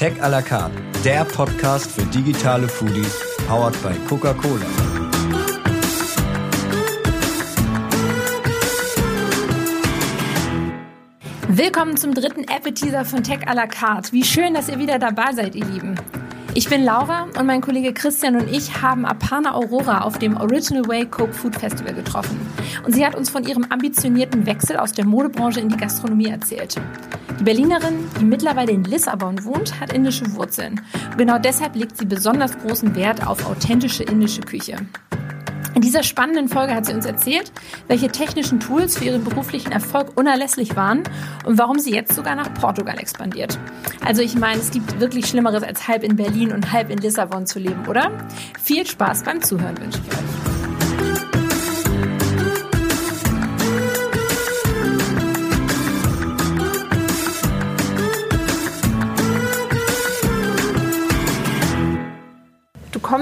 Tech à la carte, der Podcast für digitale Foodies, powered by Coca-Cola. Willkommen zum dritten Appetizer von Tech à la carte. Wie schön, dass ihr wieder dabei seid, ihr Lieben. Ich bin Laura und mein Kollege Christian und ich haben Apana Aurora auf dem Original Way Coke Food Festival getroffen. Und sie hat uns von ihrem ambitionierten Wechsel aus der Modebranche in die Gastronomie erzählt. Die Berlinerin, die mittlerweile in Lissabon wohnt, hat indische Wurzeln. Und genau deshalb legt sie besonders großen Wert auf authentische indische Küche. In dieser spannenden Folge hat sie uns erzählt, welche technischen Tools für ihren beruflichen Erfolg unerlässlich waren und warum sie jetzt sogar nach Portugal expandiert. Also ich meine, es gibt wirklich Schlimmeres als halb in Berlin und halb in Lissabon zu leben, oder? Viel Spaß beim Zuhören wünsche ich euch.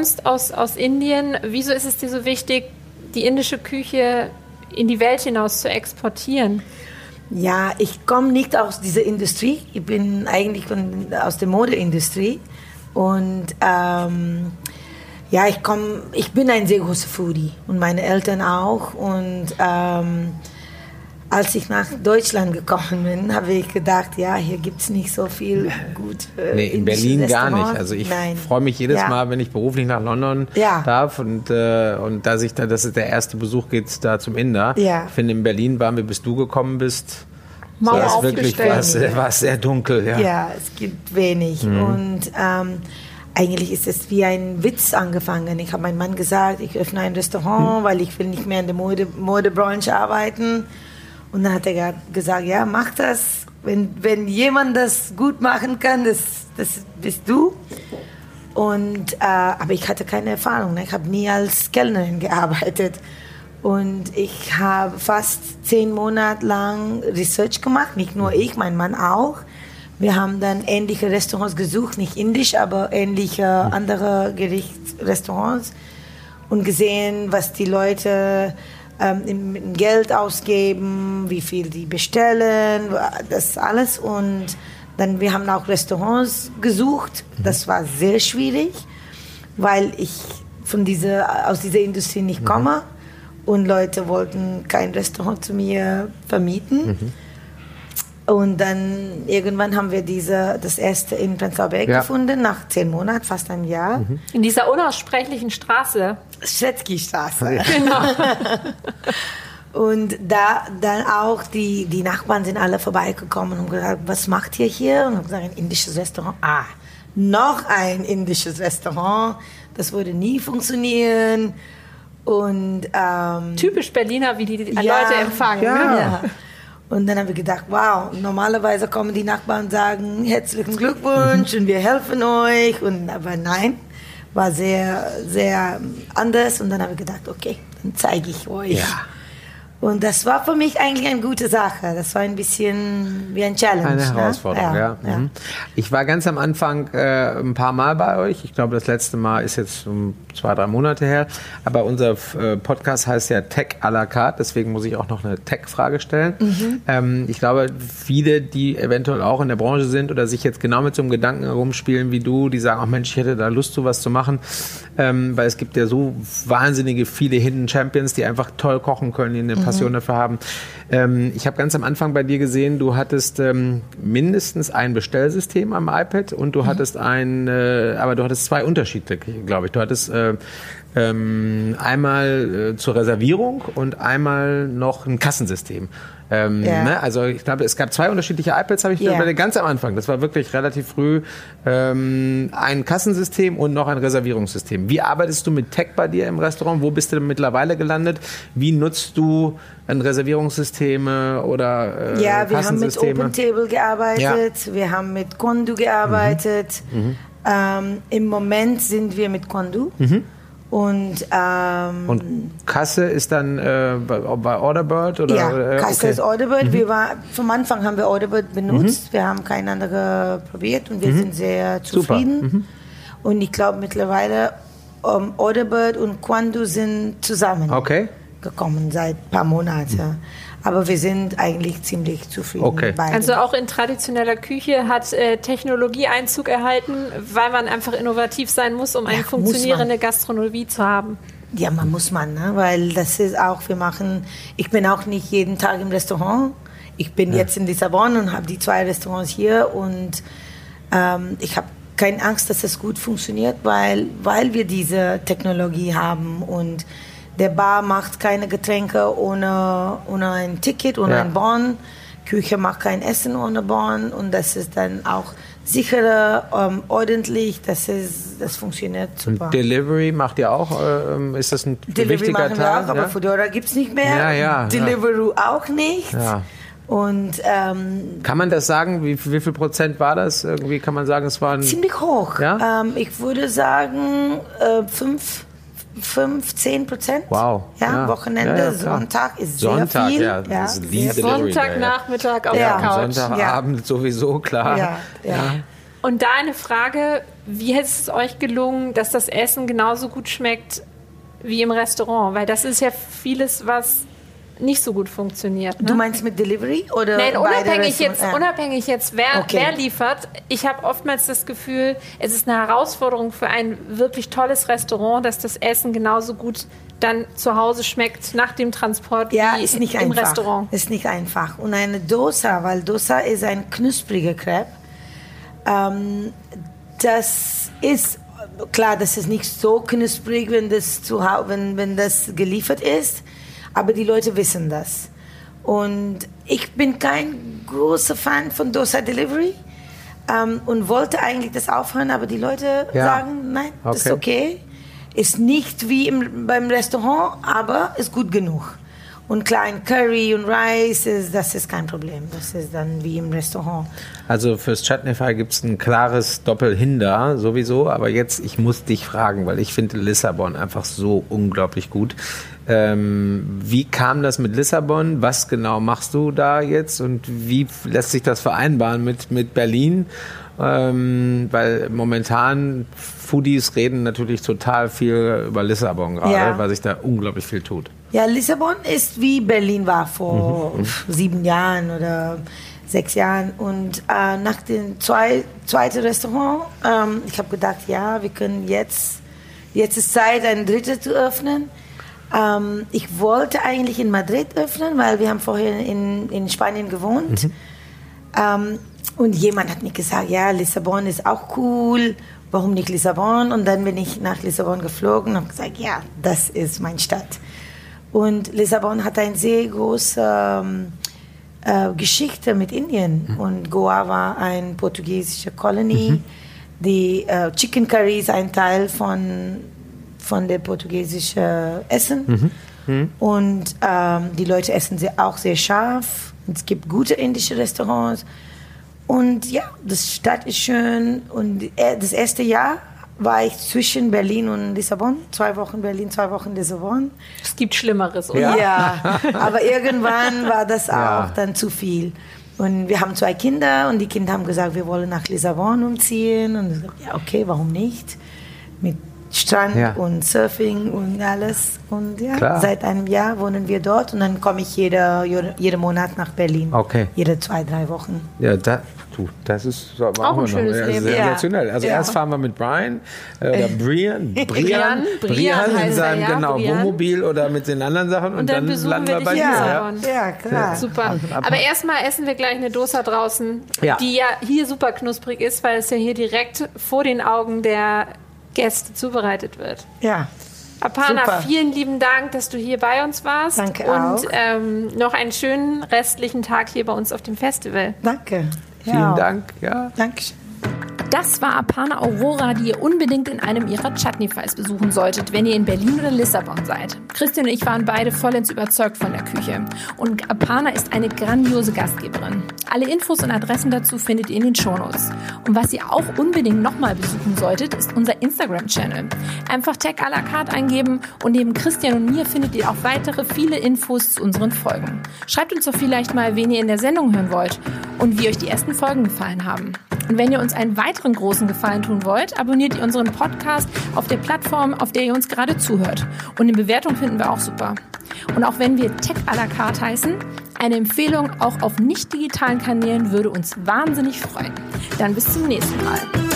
Kommst aus, aus Indien. Wieso ist es dir so wichtig, die indische Küche in die Welt hinaus zu exportieren? Ja, ich komme nicht aus dieser Industrie. Ich bin eigentlich von, aus der Modeindustrie. Und ähm, ja, ich, komm, ich bin ein sehr großer Foodie und meine Eltern auch. Und ähm, als ich nach Deutschland gekommen bin, habe ich gedacht, ja, hier gibt es nicht so viel gut. Äh, nee, in Berlin gar nicht. Also ich freue mich jedes ja. Mal, wenn ich beruflich nach London ja. darf und, äh, und dass ich da, das ist der erste Besuch geht da zum Inder. Ja. Ich finde, in Berlin waren wir, bis du gekommen bist. Mauer war es wirklich war war sehr dunkel. Ja, ja es gibt wenig. Mhm. Und ähm, eigentlich ist es wie ein Witz angefangen. Ich habe meinem Mann gesagt, ich öffne ein Restaurant, mhm. weil ich will nicht mehr in der Mode, Modebranche arbeiten. Und dann hat er gesagt, ja, mach das. Wenn, wenn jemand das gut machen kann, das, das bist du. Und, äh, aber ich hatte keine Erfahrung. Ne? Ich habe nie als Kellnerin gearbeitet. Und ich habe fast zehn Monate lang Research gemacht, nicht nur ich, mein Mann auch. Wir haben dann ähnliche Restaurants gesucht, nicht indisch, aber ähnliche andere Gerichtsrestaurants und gesehen, was die Leute ähm, Geld ausgeben, wie viel die bestellen, das alles. Und dann, wir haben auch Restaurants gesucht. Das war sehr schwierig, weil ich von dieser, aus dieser Industrie nicht mhm. komme. Und Leute wollten kein Restaurant zu mir vermieten. Mhm. Und dann irgendwann haben wir diese, das erste in Prenzlauer Berg ja. gefunden, nach zehn Monaten, fast einem Jahr. Mhm. In dieser unaussprechlichen Straße. Schretzky-Straße. Ja. Genau. und da dann auch die, die Nachbarn sind alle vorbeigekommen und gesagt, was macht ihr hier? Und haben gesagt, ein indisches Restaurant. Ah, noch ein indisches Restaurant. Das würde nie funktionieren. Und ähm, typisch Berliner, wie die, die ja, Leute empfangen. Ja. Ne? ja. Und dann haben wir gedacht, wow, normalerweise kommen die Nachbarn und sagen, herzlichen Glückwunsch mhm. und wir helfen euch. Und, aber nein, war sehr, sehr anders. Und dann haben wir gedacht, okay, dann zeige ich euch. Ja. Und das war für mich eigentlich eine gute Sache. Das war ein bisschen wie ein Challenge. Eine ne? Herausforderung, ja. ja. ja. Mhm. Ich war ganz am Anfang äh, ein paar Mal bei euch. Ich glaube, das letzte Mal ist jetzt um zwei, drei Monate her. Aber unser äh, Podcast heißt ja Tech à la carte. Deswegen muss ich auch noch eine Tech-Frage stellen. Mhm. Ähm, ich glaube, viele, die eventuell auch in der Branche sind oder sich jetzt genau mit so einem Gedanken herumspielen wie du, die sagen, ach Mensch, ich hätte da Lust, sowas zu machen. Ähm, weil es gibt ja so wahnsinnige viele Hidden Champions, die einfach toll kochen können, die eine mhm. Passion dafür haben. Ähm, ich habe ganz am Anfang bei dir gesehen, du hattest ähm, mindestens ein Bestellsystem am iPad und du mhm. hattest ein, äh, aber du hattest zwei Unterschiede, glaube ich. Du hattest äh, ähm, einmal äh, zur Reservierung und einmal noch ein Kassensystem. Ähm, ja. ne? Also ich glaube, es gab zwei unterschiedliche iPads, habe ich yeah. ganz am Anfang. Das war wirklich relativ früh ähm, ein Kassensystem und noch ein Reservierungssystem. Wie arbeitest du mit Tech bei dir im Restaurant? Wo bist du mittlerweile gelandet? Wie nutzt du ein Reservierungssysteme oder äh, Ja, wir haben mit OpenTable gearbeitet, ja. wir haben mit Kondu gearbeitet. Mhm. Mhm. Ähm, Im Moment sind wir mit Kondu. Mhm. Und, ähm, und Kasse ist dann äh, bei, bei Orderbird? Oder, ja, äh, Kasse okay. ist Orderbird. Mhm. Wir war, vom Anfang haben wir Orderbird benutzt. Mhm. Wir haben kein anderes probiert und wir mhm. sind sehr zufrieden. Mhm. Und ich glaube mittlerweile um, Orderbird und Quando sind zusammen. Okay. Gekommen seit ein paar Monaten. Aber wir sind eigentlich ziemlich zufrieden. Okay. beide. Also auch in traditioneller Küche hat äh, Technologie Einzug erhalten, weil man einfach innovativ sein muss, um eine Ja, funktionierende Gastronomie zu haben. Ja, man muss man, ne? weil das ist auch, wir machen, ich bin auch nicht jeden Tag im Restaurant. Ich bin jetzt in Lissabon und habe die zwei Restaurants hier und ähm, ich habe keine Angst, dass es gut funktioniert, weil, weil wir diese Technologie haben und der Bar macht keine Getränke ohne, ohne ein Ticket, ohne Ja. ein Bon. Küche macht kein Essen ohne Bon und das ist dann auch sicherer, ähm, ordentlich, das, ist, das funktioniert super. Und Delivery macht ihr auch? ähm, ist das ein Delivery wichtiger Teil? auch, aber ja? Foodora gibt es nicht mehr. Ja, ja, Deliveroo auch nicht. Ja. Und ähm, Kann man das sagen? Wie, wie viel Prozent war das? Irgendwie kann man sagen, es waren. ziemlich hoch. Ja? Ähm, ich würde sagen, äh, fünf, fünf, zehn Prozent. Wow. Ja, Ja. Wochenende, Ja. Sonntag ist Sonntag, sehr viel. ja, ist sehr viel. Sonntagnachmittag auf Ja. der Couch. Sonntagabend sowieso, klar. Ja, ja. Und da eine Frage, wie hätte es euch gelungen, dass das Essen genauso gut schmeckt wie im Restaurant? Weil das ist ja vieles, was nicht so gut funktioniert. Ne? Du meinst mit Delivery oder Nein, unabhängig jetzt? Ja. unabhängig jetzt, wer, Okay. wer liefert. Ich habe oftmals das Gefühl, es ist eine Herausforderung für ein wirklich tolles Restaurant, dass das Essen genauso gut dann zu Hause schmeckt nach dem Transport Ja, wie ist nicht im einfach. Restaurant. Ist nicht einfach. Und eine Dosa, weil Dosa ist ein knuspriger Crepe. Ähm, das ist klar, das ist nicht so knusprig, wenn das zu wenn, wenn das geliefert ist, aber die Leute wissen das. Und ich bin kein großer Fan von Dosa Delivery ähm, und wollte eigentlich das aufhören, aber die Leute Ja. sagen, nein, das ist Okay. okay. Ist nicht wie im, beim Restaurant, aber ist gut genug. Und klein Curry und Rice, ist, das ist kein Problem. Das ist dann wie im Restaurant. Also fürs Chutneyfy gibt es ein klares Doppelhinder sowieso, aber jetzt, ich muss dich fragen, weil ich finde Lissabon einfach so unglaublich gut. Ähm, wie kam das mit Lissabon? Was genau machst du da jetzt und wie lässt sich das vereinbaren mit, mit Berlin? Ähm, weil momentan Foodies reden natürlich total viel über Lissabon gerade, Ja. weil sich da unglaublich viel tut. Ja, Lissabon ist wie Berlin war vor sieben Jahren oder sechs Jahren. Und äh, nach dem zwei, zweiten Restaurant, ähm, ich habe gedacht, ja, wir können jetzt, jetzt ist Zeit, ein drittes zu öffnen. Ähm, ich wollte eigentlich in Madrid öffnen, weil wir haben vorher in, in Spanien gewohnt. Ähm, und jemand hat mir gesagt, ja, Lissabon ist auch cool, warum nicht Lissabon? Und dann bin ich nach Lissabon geflogen und habe gesagt, ja, das ist meine Stadt. Und Lissabon hat eine sehr große ähm, äh, Geschichte mit Indien. Und Goa war eine portugiesische Kolonie. Die äh, Chicken Curry ist ein Teil von, von der portugiesischen Essen. Und ähm, die Leute essen sehr, auch sehr scharf. Es gibt gute indische Restaurants. Und ja, das Stadt ist schön. Und äh, das erste Jahr war ich zwischen Berlin und Lissabon. Zwei Wochen Berlin, zwei Wochen Lissabon. Es gibt Schlimmeres, oder? Ja, aber irgendwann war das auch Ja. dann zu viel. Und wir haben zwei Kinder und die Kinder haben gesagt, wir wollen nach Lissabon umziehen. Und ich gesagt, ja, okay, warum nicht? Mit Strand Ja. und Surfing und alles. Und ja, Klar. seit einem Jahr wohnen wir dort und dann komme ich jeder, jeden Monat nach Berlin. Okay. Jede zwei, drei Wochen. Ja, da, du, das ist so, machen Auch ein noch. schönes Ja, Leben. Sensationell. Also Ja. erst fahren wir mit Brian äh, oder Brian, Brian, Brian, Brian in heißt er, seinem ja, genau Brian. Wohnmobil oder mit den anderen Sachen und, Und dann dann, besuchen landen wir bei in dir. Ja. ja klar. Super. Aber erstmal essen wir gleich eine Dosa draußen, Ja. die ja hier super knusprig ist, weil es ja hier direkt vor den Augen der Gäste zubereitet wird. Ja. Apana, Super. vielen lieben Dank, dass du hier bei uns warst. Danke Und auch. ähm, noch einen schönen restlichen Tag hier bei uns auf dem Festival. Danke. Vielen ja. Dank. Ja. Dankeschön. Das war Apana Aurora, die ihr unbedingt in einem ihrer Chutney-Files besuchen solltet, wenn ihr in Berlin oder Lissabon seid. Christian und ich waren beide vollends überzeugt von der Küche. Und Apana ist eine grandiose Gastgeberin. Alle Infos und Adressen dazu findet ihr in den Shownotes. Und was ihr auch unbedingt nochmal besuchen solltet, ist unser Instagram-Channel. Einfach Tag à la carte eingeben und neben Christian und mir findet ihr auch weitere viele Infos zu unseren Folgen. Schreibt uns doch vielleicht mal, wen ihr in der Sendung hören wollt und wie euch die ersten Folgen gefallen haben. Und wenn ihr uns einen weiteren großen Gefallen tun wollt, abonniert ihr unseren Podcast auf der Plattform, auf der ihr uns gerade zuhört. Und eine Bewertung finden wir auch super. Und auch wenn wir Tech à la carte heißen, eine Empfehlung auch auf nicht digitalen Kanälen würde uns wahnsinnig freuen. Dann bis zum nächsten Mal.